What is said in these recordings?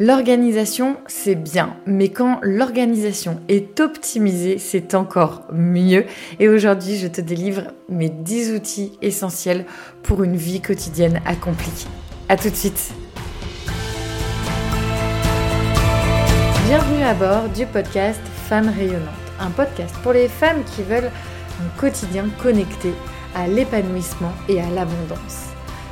L'organisation, c'est bien, mais quand l'organisation est optimisée, c'est encore mieux. Et aujourd'hui, je te délivre mes 10 outils essentiels pour une vie quotidienne accomplie. A tout de suite Bienvenue à bord du podcast Femmes rayonnantes, un podcast pour les femmes qui veulent un quotidien connecté à l'épanouissement et à l'abondance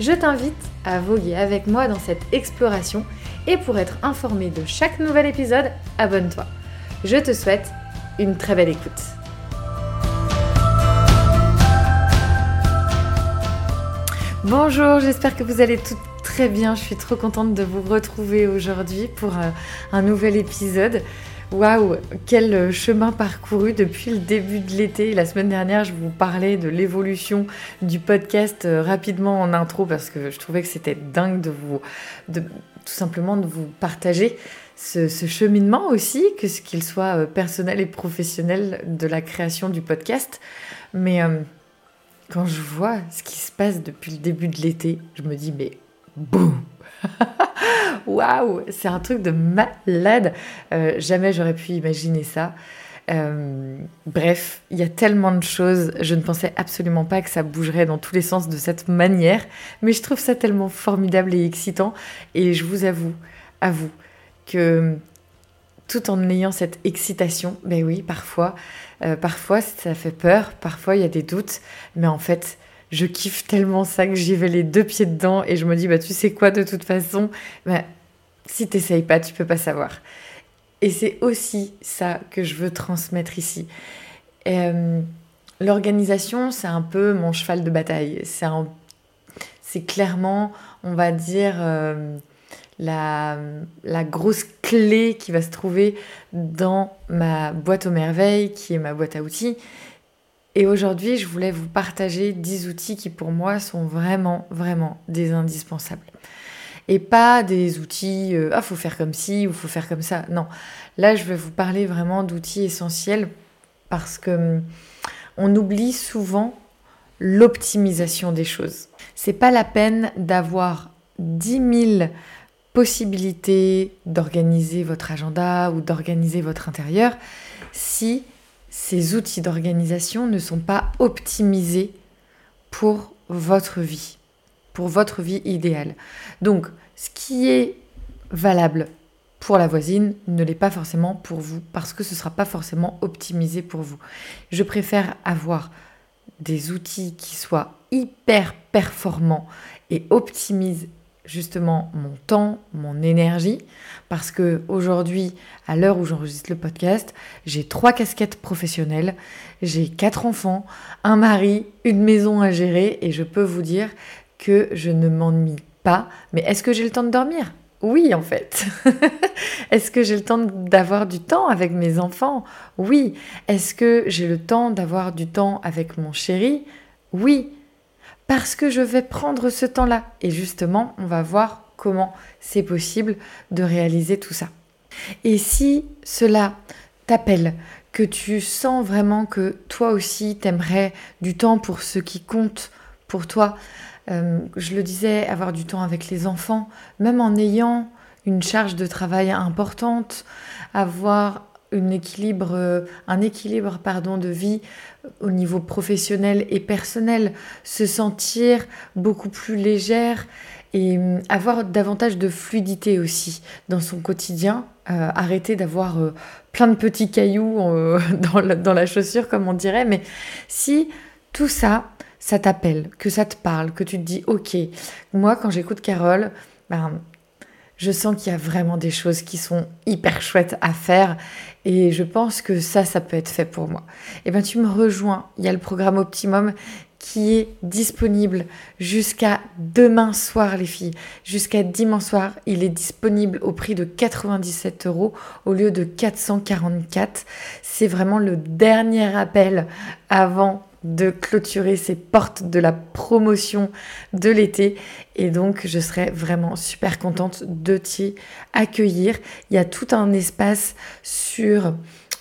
je t'invite à voguer avec moi dans cette exploration et pour être informé de chaque nouvel épisode, abonne-toi. Je te souhaite une très belle écoute. Bonjour, j'espère que vous allez toutes très bien. Je suis trop contente de vous retrouver aujourd'hui pour euh, un nouvel épisode. Waouh, quel chemin parcouru depuis le début de l'été. La semaine dernière, je vous parlais de l'évolution du podcast euh, rapidement en intro parce que je trouvais que c'était dingue de vous, tout simplement de vous partager ce, cheminement aussi, que ce qu'il soit euh, personnel et professionnel de la création du podcast. Mais euh, quand je vois ce qui se passe depuis le début de l'été, je me dis mais boum Waouh, c'est un truc de malade. Euh, jamais j'aurais pu imaginer ça. Euh, bref, il y a tellement de choses. Je ne pensais absolument pas que ça bougerait dans tous les sens de cette manière, mais je trouve ça tellement formidable et excitant. Et je vous avoue, avoue, que tout en ayant cette excitation, ben oui, parfois, euh, parfois ça fait peur, parfois il y a des doutes, mais en fait, je kiffe tellement ça que j'y vais les deux pieds dedans et je me dis, bah, tu sais quoi, de toute façon, bah, si t'essayes pas, tu peux pas savoir. Et c'est aussi ça que je veux transmettre ici. Euh, l'organisation, c'est un peu mon cheval de bataille. C'est, c'est clairement, on va dire, euh, la, la, grosse clé qui va se trouver dans ma boîte aux merveilles, qui est ma boîte à outils. Et aujourd'hui, je voulais vous partager 10 outils qui pour moi sont vraiment, vraiment des indispensables. Et pas des outils, euh, ah, faut faire comme ci ou faut faire comme ça. Non. Là, je vais vous parler vraiment d'outils essentiels parce que hum, on oublie souvent l'optimisation des choses. C'est pas la peine d'avoir 10 000 possibilités d'organiser votre agenda ou d'organiser votre intérieur si ces outils d'organisation ne sont pas optimisés pour votre vie, pour votre vie idéale. Donc, ce qui est valable pour la voisine ne l'est pas forcément pour vous, parce que ce ne sera pas forcément optimisé pour vous. Je préfère avoir des outils qui soient hyper performants et optimisent justement mon temps, mon énergie, parce que aujourd'hui, à l'heure où j'enregistre le podcast, j'ai trois casquettes professionnelles, j'ai quatre enfants, un mari, une maison à gérer, et je peux vous dire que je ne m'ennuie pas. Mais est-ce que j'ai le temps de dormir? Oui, en fait. Est-ce que j'ai le temps d'avoir du temps avec mes enfants? Oui. Est-ce que j'ai le temps d'avoir du temps avec mon chéri? Oui parce que je vais prendre ce temps-là. Et justement, on va voir comment c'est possible de réaliser tout ça. Et si cela t'appelle, que tu sens vraiment que toi aussi t'aimerais du temps pour ce qui compte pour toi, euh, je le disais, avoir du temps avec les enfants, même en ayant une charge de travail importante, avoir équilibre, euh, un équilibre pardon, de vie au niveau professionnel et personnel, se sentir beaucoup plus légère et hum, avoir davantage de fluidité aussi dans son quotidien, euh, arrêter d'avoir euh, plein de petits cailloux dans, la, dans la chaussure comme on dirait, mais si tout ça, ça t'appelle, que ça te parle, que tu te dis ok, moi quand j'écoute Carole, ben, je sens qu'il y a vraiment des choses qui sont hyper chouettes à faire et je pense que ça, ça peut être fait pour moi. Et eh bien tu me rejoins, il y a le programme Optimum qui est disponible jusqu'à demain soir, les filles. Jusqu'à dimanche soir, il est disponible au prix de 97 euros au lieu de 444. C'est vraiment le dernier appel avant de clôturer ces portes de la promotion de l'été. Et donc, je serais vraiment super contente de t'y accueillir. Il y a tout un espace sur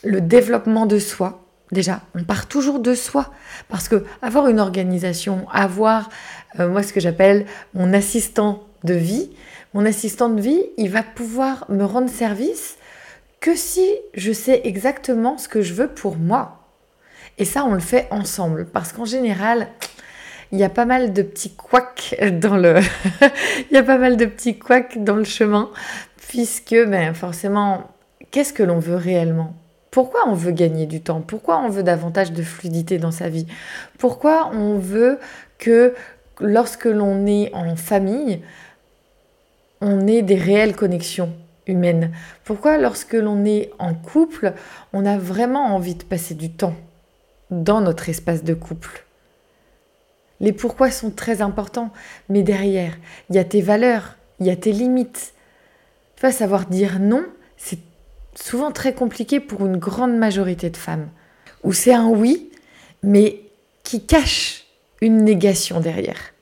le développement de soi. Déjà, on part toujours de soi parce que avoir une organisation, avoir euh, moi ce que j'appelle mon assistant de vie, mon assistant de vie, il va pouvoir me rendre service que si je sais exactement ce que je veux pour moi. Et ça, on le fait ensemble. Parce qu'en général, il y a pas mal de petits couacs dans le, il pas mal de petits couacs dans le chemin, puisque ben, forcément, qu'est-ce que l'on veut réellement? Pourquoi on veut gagner du temps? Pourquoi on veut davantage de fluidité dans sa vie? Pourquoi on veut que lorsque l'on est en famille, on ait des réelles connexions humaines? Pourquoi lorsque l'on est en couple, on a vraiment envie de passer du temps? Dans notre espace de couple. Les pourquoi sont très importants, mais derrière, il y a tes valeurs, il y a tes limites. Tu vas savoir dire non, c'est souvent très compliqué pour une grande majorité de femmes. Ou c'est un oui, mais qui cache une négation derrière.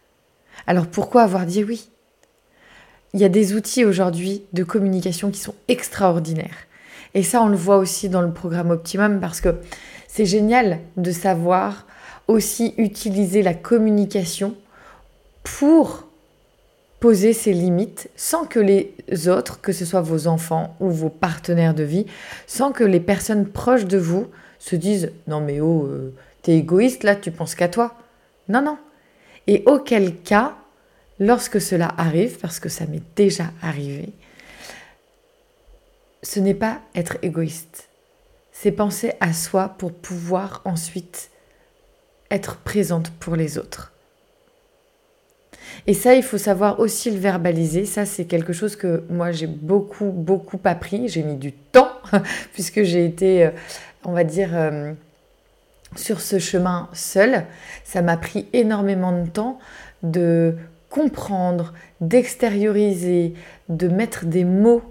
Alors pourquoi avoir dit oui? Il y a des outils aujourd'hui de communication qui sont extraordinaires. Et ça, on le voit aussi dans le programme Optimum parce que c'est génial de savoir aussi utiliser la communication pour poser ses limites sans que les autres, que ce soit vos enfants ou vos partenaires de vie, sans que les personnes proches de vous se disent non mais oh, euh, t'es égoïste là, tu penses qu'à toi. Non, non. Et auquel cas, lorsque cela arrive, parce que ça m'est déjà arrivé, ce n'est pas être égoïste c'est penser à soi pour pouvoir ensuite être présente pour les autres. Et ça, il faut savoir aussi le verbaliser. Ça, c'est quelque chose que moi, j'ai beaucoup, beaucoup appris. J'ai mis du temps, puisque j'ai été, euh, on va dire, euh, sur ce chemin seul. Ça m'a pris énormément de temps de comprendre, d'extérioriser, de mettre des mots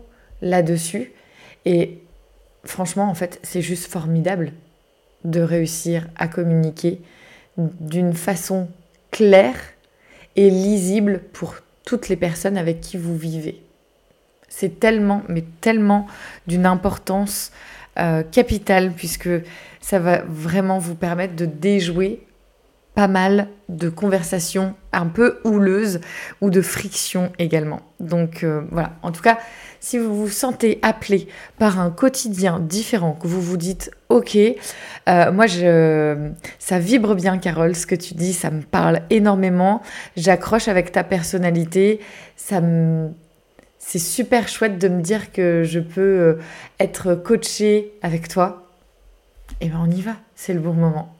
là-dessus. Et franchement, en fait, c'est juste formidable de réussir à communiquer d'une façon claire et lisible pour toutes les personnes avec qui vous vivez. C'est tellement, mais tellement d'une importance euh, capitale puisque ça va vraiment vous permettre de déjouer pas mal de conversations un peu houleuses ou de frictions également. Donc euh, voilà, en tout cas, si vous vous sentez appelé par un quotidien différent, que vous vous dites ok, euh, moi ça vibre bien Carole, ce que tu dis, ça me parle énormément, j'accroche avec ta personnalité, ça. C'est super chouette de me dire que je peux euh, être coachée avec toi. Et eh bien on y va, c'est le bon moment.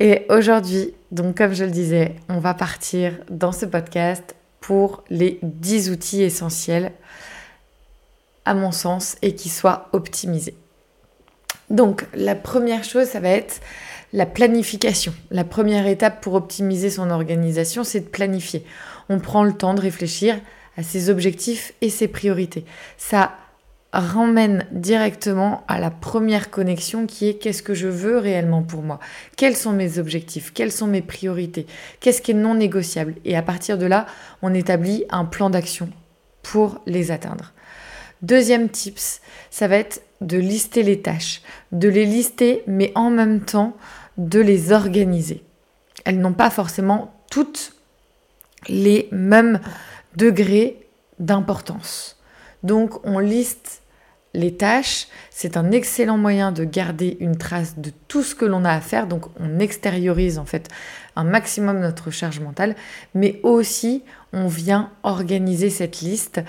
Et aujourd'hui, donc comme je le disais, on va partir dans ce podcast pour les 10 outils essentiels à mon sens, et qui soit optimisé. Donc, la première chose, ça va être la planification. La première étape pour optimiser son organisation, c'est de planifier. On prend le temps de réfléchir à ses objectifs et ses priorités. Ça ramène directement à la première connexion qui est qu'est-ce que je veux réellement pour moi? Quels sont mes objectifs? Quelles sont mes priorités? Qu'est-ce qui est non négociable? Et à partir de là, on établit un plan d'action pour les atteindre. Deuxième tips, ça va être de lister les tâches, de les lister, mais en même temps de les organiser. Elles n'ont pas forcément toutes les mêmes degrés d'importance. Donc on liste les tâches, c'est un excellent moyen de garder une trace de tout ce que l'on a à faire, donc on extériorise en fait un maximum notre charge mentale, mais aussi on vient organiser cette liste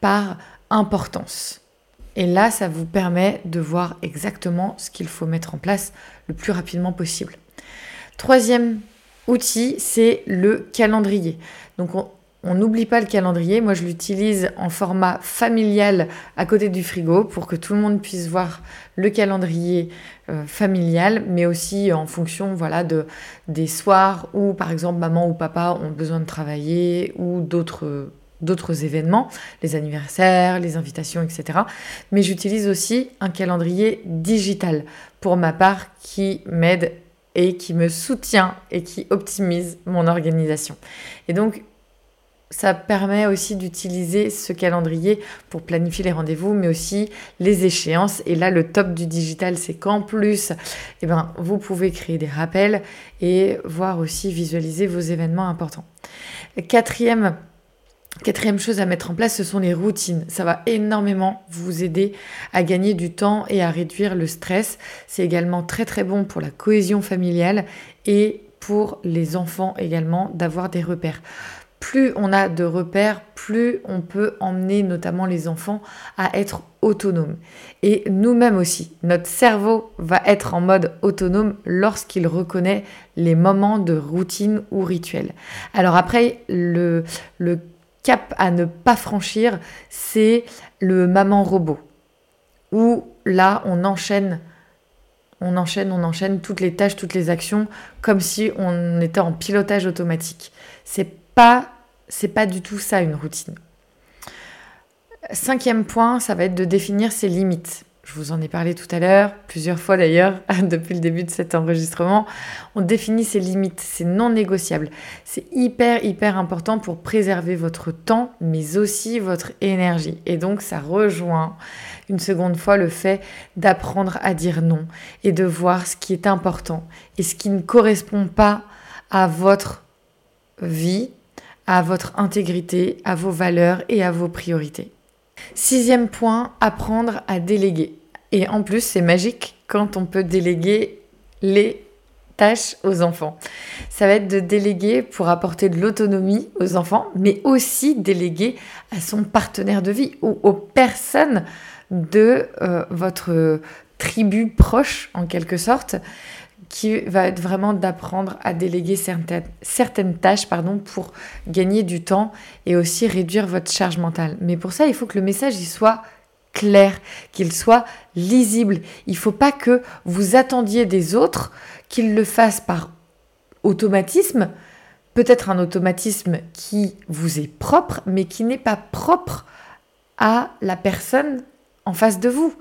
par importance. Et là, ça vous permet de voir exactement ce qu'il faut mettre en place le plus rapidement possible. Troisième outil, c'est le calendrier. Donc on n'oublie pas le calendrier. Moi, je l'utilise en format familial à côté du frigo pour que tout le monde puisse voir le calendrier euh, familial, mais aussi en fonction voilà, de, des soirs où, par exemple, maman ou papa ont besoin de travailler ou d'autres d'autres événements, les anniversaires, les invitations, etc. Mais j'utilise aussi un calendrier digital pour ma part qui m'aide et qui me soutient et qui optimise mon organisation. Et donc, ça permet aussi d'utiliser ce calendrier pour planifier les rendez-vous, mais aussi les échéances. Et là, le top du digital, c'est qu'en plus, eh ben, vous pouvez créer des rappels et voir aussi visualiser vos événements importants. Quatrième Quatrième chose à mettre en place, ce sont les routines. Ça va énormément vous aider à gagner du temps et à réduire le stress. C'est également très très bon pour la cohésion familiale et pour les enfants également d'avoir des repères plus on a de repères, plus on peut emmener notamment les enfants à être autonomes. Et nous-mêmes aussi, notre cerveau va être en mode autonome lorsqu'il reconnaît les moments de routine ou rituel. Alors après, le, cap à ne pas franchir, c'est le maman robot. Où là, on enchaîne on enchaîne, on enchaîne toutes les tâches, toutes les actions, comme si on était en pilotage automatique. C'est pas du tout ça une routine. Cinquième point, ça va être de définir ses limites. Je vous en ai parlé tout à l'heure, plusieurs fois d'ailleurs, depuis le début de cet enregistrement. On définit ses limites, c'est non négociable. C'est hyper, hyper important pour préserver votre temps, mais aussi votre énergie. Et donc, ça rejoint une seconde fois le fait d'apprendre à dire non et de voir ce qui est important et ce qui ne correspond pas à votre vie à votre intégrité, à vos valeurs et à vos priorités. Sixième point, apprendre à déléguer. Et en plus, c'est magique quand on peut déléguer les tâches aux enfants. Ça va être de déléguer pour apporter de l'autonomie aux enfants, mais aussi déléguer à son partenaire de vie ou aux personnes de euh, votre tribu proche, en quelque sorte qui va être vraiment d'apprendre à déléguer certaines, certaines tâches pardon, pour gagner du temps et aussi réduire votre charge mentale. Mais pour ça, il faut que le message il soit clair, qu'il soit lisible. Il ne faut pas que vous attendiez des autres qu'ils le fassent par automatisme, peut-être un automatisme qui vous est propre, mais qui n'est pas propre à la personne en face de vous.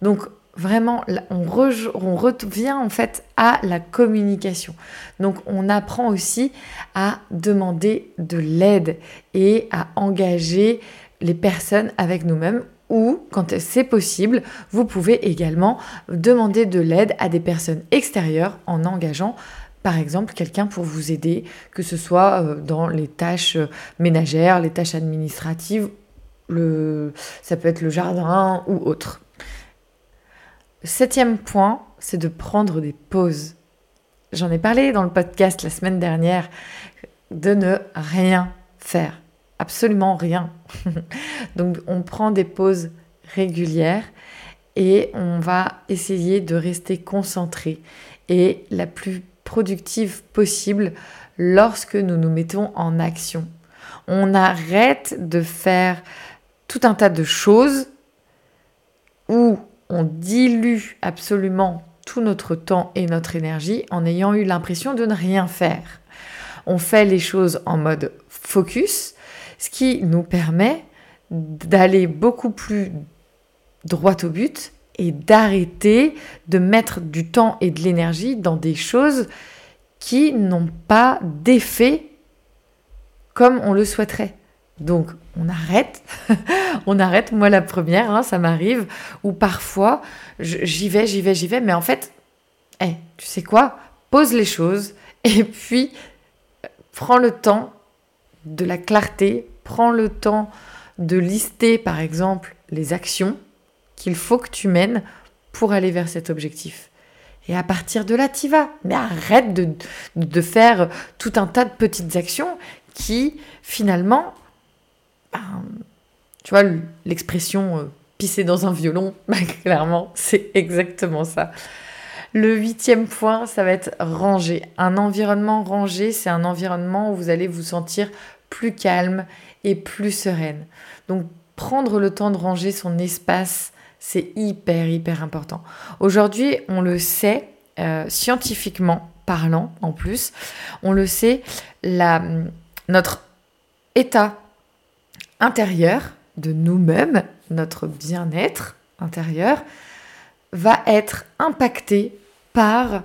Donc vraiment, on, revient en fait à la communication. Donc, on apprend aussi à demander de l'aide et à engager les personnes avec nous-mêmes ou, quand c'est possible, vous pouvez également demander de l'aide à des personnes extérieures en engageant par exemple quelqu'un pour vous aider, que ce soit euh, dans les tâches euh, ménagères, les tâches administratives, ça peut être le jardin ou autre. Septième point, c'est de prendre des pauses. J'en ai parlé dans le podcast la semaine dernière, de ne rien faire. Absolument rien. Donc on prend des pauses régulières et on va essayer de rester concentré et la plus productive possible lorsque nous nous mettons en action. On arrête de faire tout un tas de choses où on dilue absolument tout notre temps et notre énergie en ayant eu l'impression de ne rien faire. On fait les choses en mode focus, ce qui nous permet d'aller beaucoup plus droit au but et d'arrêter de mettre du temps et de l'énergie dans des choses qui n'ont pas d'effet comme on le souhaiterait. Donc on arrête, on arrête, moi la première, hein, ça m'arrive, ou parfois j'y vais, j'y vais, j'y vais, mais en fait, hey, tu sais quoi, pose les choses et puis prends le temps de la clarté, prends le temps de lister par exemple les actions qu'il faut que tu mènes pour aller vers cet objectif. Et à partir de là, tu vas. Mais arrête de faire tout un tas de petites actions qui, finalement, tu vois, l'expression euh, pisser dans un violon, bah, clairement, c'est exactement ça. Le huitième point, ça va être ranger. Un environnement rangé, c'est un environnement où vous allez vous sentir plus calme et plus sereine. Donc prendre le temps de ranger son espace, c'est hyper, hyper important. Aujourd'hui, on le sait, euh, scientifiquement parlant en plus, on le sait, notre état de nous-mêmes, notre bien-être intérieur, va être impacté par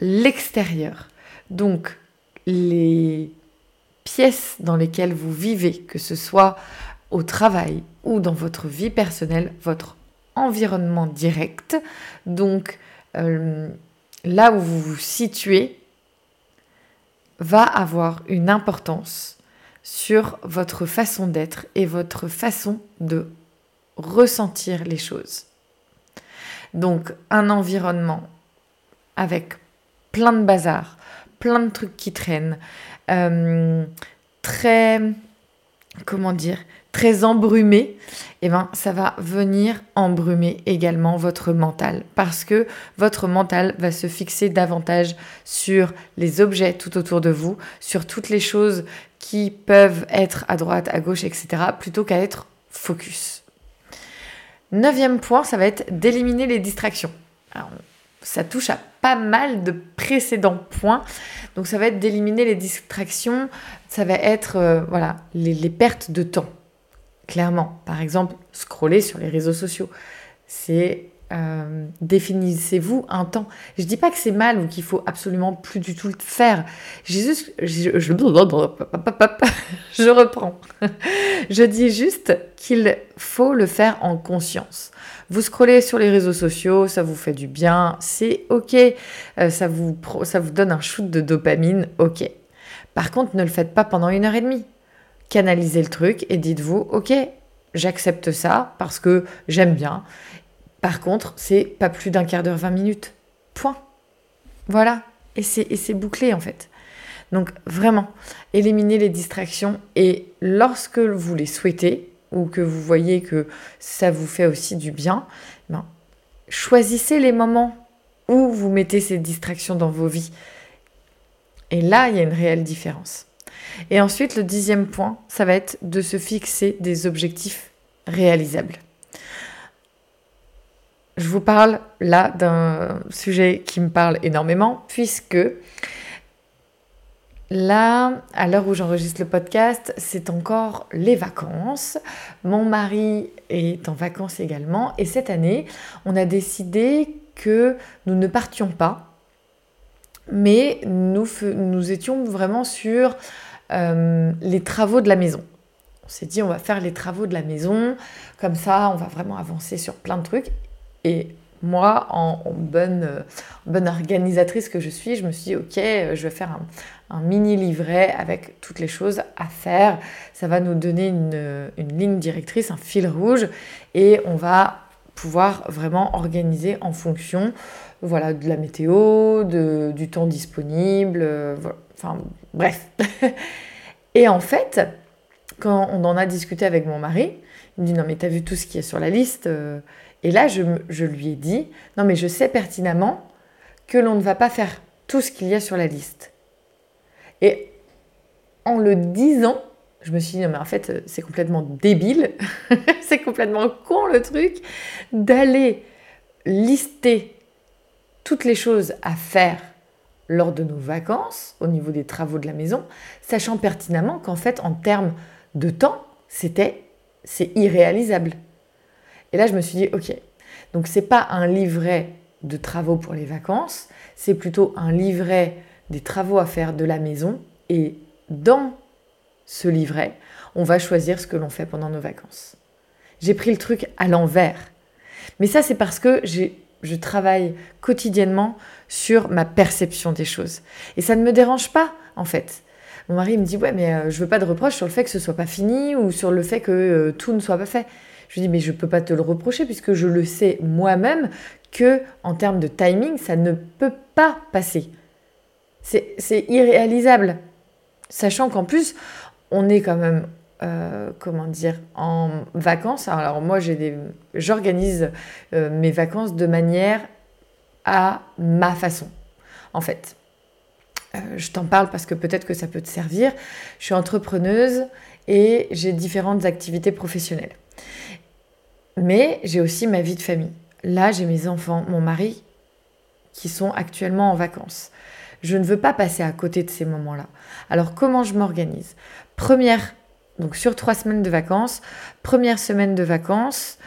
l'extérieur. Donc, les pièces dans lesquelles vous vivez, que ce soit au travail ou dans votre vie personnelle, votre environnement direct, donc euh, là où vous vous situez, va avoir une importance sur votre façon d'être et votre façon de ressentir les choses. Donc un environnement avec plein de bazar, plein de trucs qui traînent, euh, très, comment dire, très embrumé, eh ben, ça va venir embrumer également votre mental parce que votre mental va se fixer davantage sur les objets tout autour de vous, sur toutes les choses qui peuvent être à droite, à gauche, etc., plutôt qu'à être focus. Neuvième point, ça va être d'éliminer les distractions. ça touche à pas mal de précédents points. Donc ça va être d'éliminer les distractions, ça va être euh, voilà, les pertes de temps. Clairement, par exemple, scroller sur les réseaux sociaux, c'est euh, définissez-vous un temps. Je dis pas que c'est mal ou qu'il faut absolument plus du tout le faire. Je, je, je reprends. je dis juste qu'il faut le faire en conscience. Vous scrollez sur les réseaux sociaux, ça vous fait du bien, c'est ok. Euh, ça, vous, ça vous donne un shoot de dopamine, ok. Par contre, ne le faites pas pendant une heure et demie canalisez le truc et dites-vous, ok, j'accepte ça parce que j'aime bien. Par contre, c'est pas plus d'un quart d'heure, 20 minutes. Point. Voilà. Et c'est bouclé en fait. Donc vraiment, éliminez les distractions et lorsque vous les souhaitez ou que vous voyez que ça vous fait aussi du bien, ben, choisissez les moments où vous mettez ces distractions dans vos vies. Et là, il y a une réelle différence. Et ensuite, le dixième point, ça va être de se fixer des objectifs réalisables. Je vous parle là d'un sujet qui me parle énormément, puisque là, à l'heure où j'enregistre le podcast, c'est encore les vacances. Mon mari est en vacances également, et cette année, on a décidé que nous ne partions pas, mais nous, étions vraiment sur euh, les travaux de la maison. On s'est dit, on va faire les travaux de la maison, comme ça, on va vraiment avancer sur plein de trucs. Et moi, en, bonne, bonne organisatrice que je suis, je me suis dit, ok, je vais faire un, mini livret avec toutes les choses à faire. Ça va nous donner une, ligne directrice, un fil rouge, et on va pouvoir vraiment organiser en fonction voilà, de la météo, de, du temps disponible, euh, enfin bref. Et en fait, quand on en a discuté avec mon mari, il me dit non mais t'as vu tout ce qui est sur la liste euh. Et là, je, je lui ai dit non mais je sais pertinemment que l'on ne va pas faire tout ce qu'il y a sur la liste. Et en le disant, je me suis dit, non, mais en fait, c'est complètement débile, c'est complètement con le truc, d'aller lister toutes les choses à faire lors de nos vacances, au niveau des travaux de la maison, sachant pertinemment qu'en fait, en termes de temps, c'était, c'est irréalisable. Et là, je me suis dit, ok, donc c'est pas un livret de travaux pour les vacances, c'est plutôt un livret des travaux à faire de la maison. Et dans ce livret, on va choisir ce que l'on fait pendant nos vacances. J'ai pris le truc à l'envers. Mais ça, c'est parce que j'ai je travaille quotidiennement sur ma perception des choses. Et ça ne me dérange pas, en fait. Mon mari me dit ouais mais euh, je veux pas de reproche sur le fait que ce soit pas fini ou sur le fait que euh, tout ne soit pas fait. Je lui dis mais je peux pas te le reprocher puisque je le sais moi-même que en termes de timing ça ne peut pas passer. C'est irréalisable. Sachant qu'en plus on est quand même euh, comment dire, en vacances. Alors moi, j'organise euh, mes vacances de manière à ma façon, en fait. euh, je t'en parle parce que peut-être que ça peut te servir. Je suis entrepreneuse et j'ai différentes activités professionnelles. Mais j'ai aussi ma vie de famille. Là, j'ai mes enfants, mon mari, qui sont actuellement en vacances. Je ne veux pas passer à côté de ces moments-là. Alors comment je m'organise? Première, donc sur trois semaines de vacances, première semaine de vacances,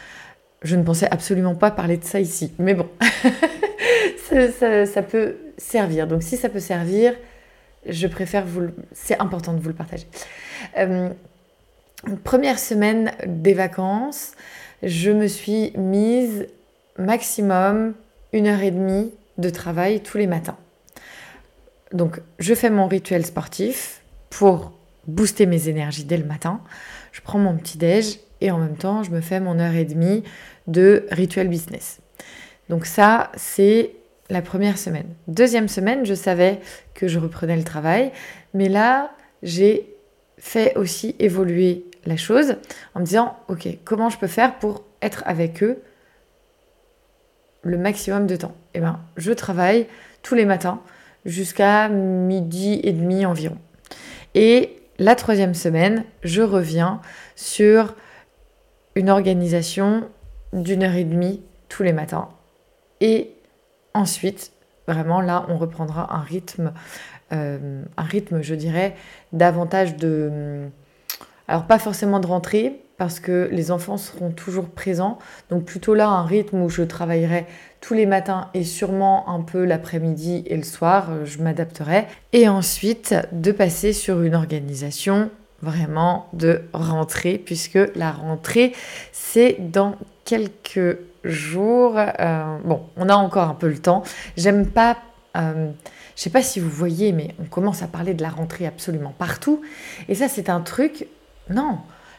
je ne pensais absolument pas parler de ça ici, mais bon, ça, peut servir. Donc si ça peut servir, je préfère vous C'est important de vous le partager. Euh, première semaine des vacances, je me suis mise maximum une heure et demie de travail tous les matins. Donc je fais mon rituel sportif pour booster mes énergies dès le matin. Je prends mon petit déj et en même temps je me fais mon heure et demie de rituel business. Donc ça c'est la première semaine. Deuxième semaine, je savais que je reprenais le travail, mais là j'ai fait aussi évoluer la chose en me disant ok comment je peux faire pour être avec eux le maximum de temps? Eh bien, je travaille tous les matins jusqu'à midi et demi environ. Et la troisième semaine, je reviens sur une organisation d'une heure et demie tous les matins. Et ensuite, vraiment là, on reprendra un rythme, euh, un rythme, je dirais, davantage de... Alors pas forcément de rentrée, parce que les enfants seront toujours présents. Donc plutôt là, un rythme où je travaillerai tous les matins et sûrement un peu l'après-midi et le soir, euh, je m'adapterai. Et ensuite, de passer sur une organisation vraiment de rentrée, puisque la rentrée, c'est dans quelques jours. Euh, bon, on a encore un peu le temps. J'aime pas... Euh, je sais pas si vous voyez, mais on commence à parler de la rentrée absolument partout. Et ça, c'est un truc... Non,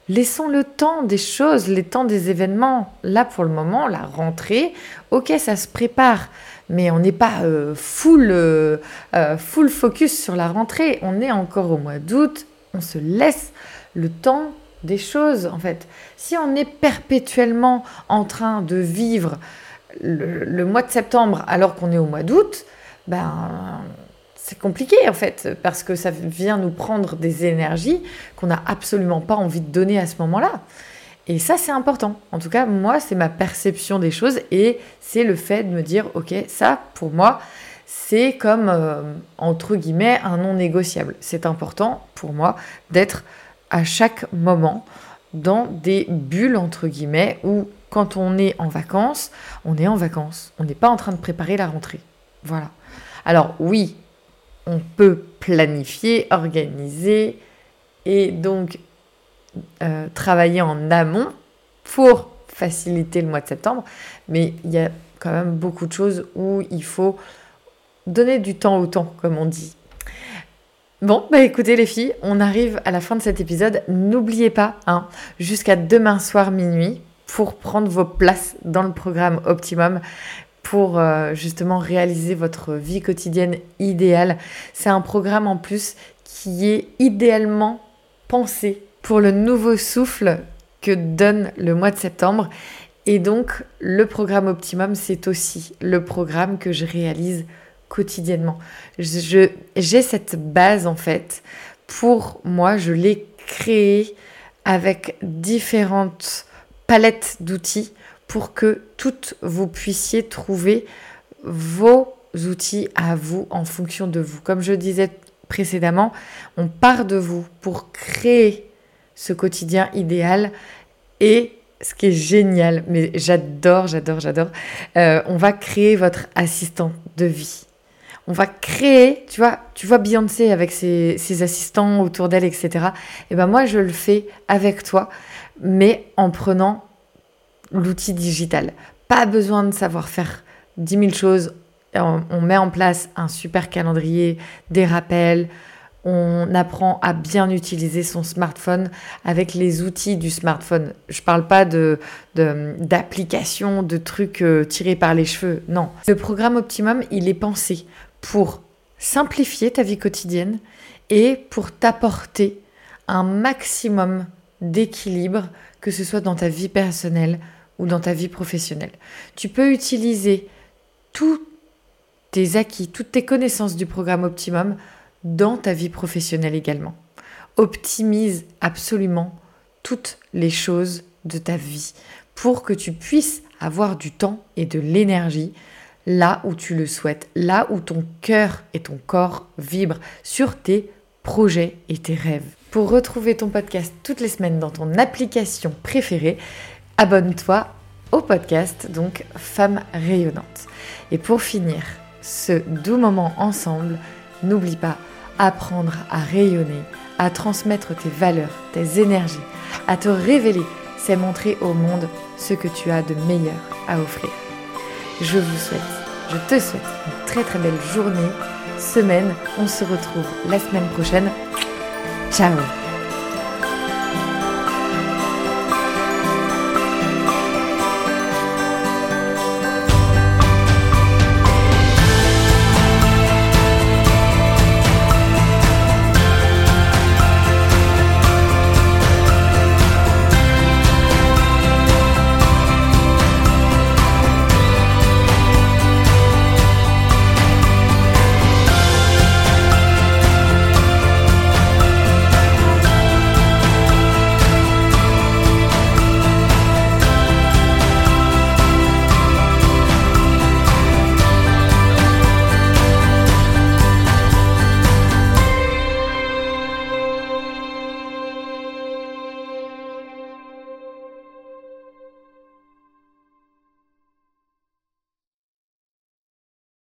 Laissons le temps des choses, les temps des événements. Là, pour le moment, la rentrée, ok, ça se prépare, mais on n'est pas euh, full, euh, euh, full focus sur la rentrée. On est encore au mois d'août, on se laisse le temps des choses, en fait. Si on est perpétuellement en train de vivre le, le mois de septembre alors qu'on est au mois d'août, ben c'est compliqué en fait, parce que ça vient nous prendre des énergies qu'on n'a absolument pas envie de donner à ce moment-là. Et ça, c'est important. En tout cas, moi, c'est ma perception des choses et c'est le fait de me dire, ok, ça, pour moi, c'est comme, euh, entre guillemets, un non négociable. C'est important pour moi d'être à chaque moment dans des bulles, entre guillemets, où quand on est en vacances, on est en vacances. On n'est pas en train de préparer la rentrée. Voilà. Alors oui, on peut planifier, organiser et donc euh, travailler en amont pour faciliter le mois de septembre. Mais il y a quand même beaucoup de choses où il faut donner du temps au temps, comme on dit. Bon, bah écoutez les filles, on arrive à la fin de cet épisode. N'oubliez pas, hein, jusqu'à demain soir minuit, pour prendre vos places dans le programme Optimum pour euh, justement réaliser votre vie quotidienne idéale. C'est un programme en plus qui est idéalement pensé pour le nouveau souffle que donne le mois de septembre. Et donc, le programme Optimum, c'est aussi le programme que je réalise quotidiennement. J'ai cette base en fait. Pour moi, je l'ai créée avec différentes palettes d'outils pour que toutes vous puissiez trouver vos outils à vous en fonction de vous. Comme je disais précédemment, on part de vous pour créer ce quotidien idéal et ce qui est génial, mais j'adore, j'adore, j'adore, euh, on va créer votre assistant de vie. On va créer, tu vois, tu vois Beyoncé avec ses, ses assistants autour d'elle, etc. Et ben moi, je le fais avec toi, mais en prenant l'outil digital. Pas besoin de savoir faire 10 000 choses. On, met en place un super calendrier, des rappels. On apprend à bien utiliser son smartphone avec les outils du smartphone. Je parle pas de, d'applications, de, trucs euh, tirés par les cheveux. Non. Le programme Optimum, il est pensé pour simplifier ta vie quotidienne et pour t'apporter un maximum d'équilibre, que ce soit dans ta vie personnelle, ou dans ta vie professionnelle. Tu peux utiliser tous tes acquis, toutes tes connaissances du programme Optimum dans ta vie professionnelle également. Optimise absolument toutes les choses de ta vie pour que tu puisses avoir du temps et de l'énergie là où tu le souhaites, là où ton cœur et ton corps vibrent sur tes projets et tes rêves. Pour retrouver ton podcast toutes les semaines dans ton application préférée, abonne-toi au podcast, donc Femme rayonnante. Et pour finir ce doux moment ensemble, n'oublie pas, apprendre à rayonner, à transmettre tes valeurs, tes énergies, à te révéler, c'est montrer au monde ce que tu as de meilleur à offrir. Je vous souhaite, je te souhaite une très très belle journée, semaine. On se retrouve la semaine prochaine. Ciao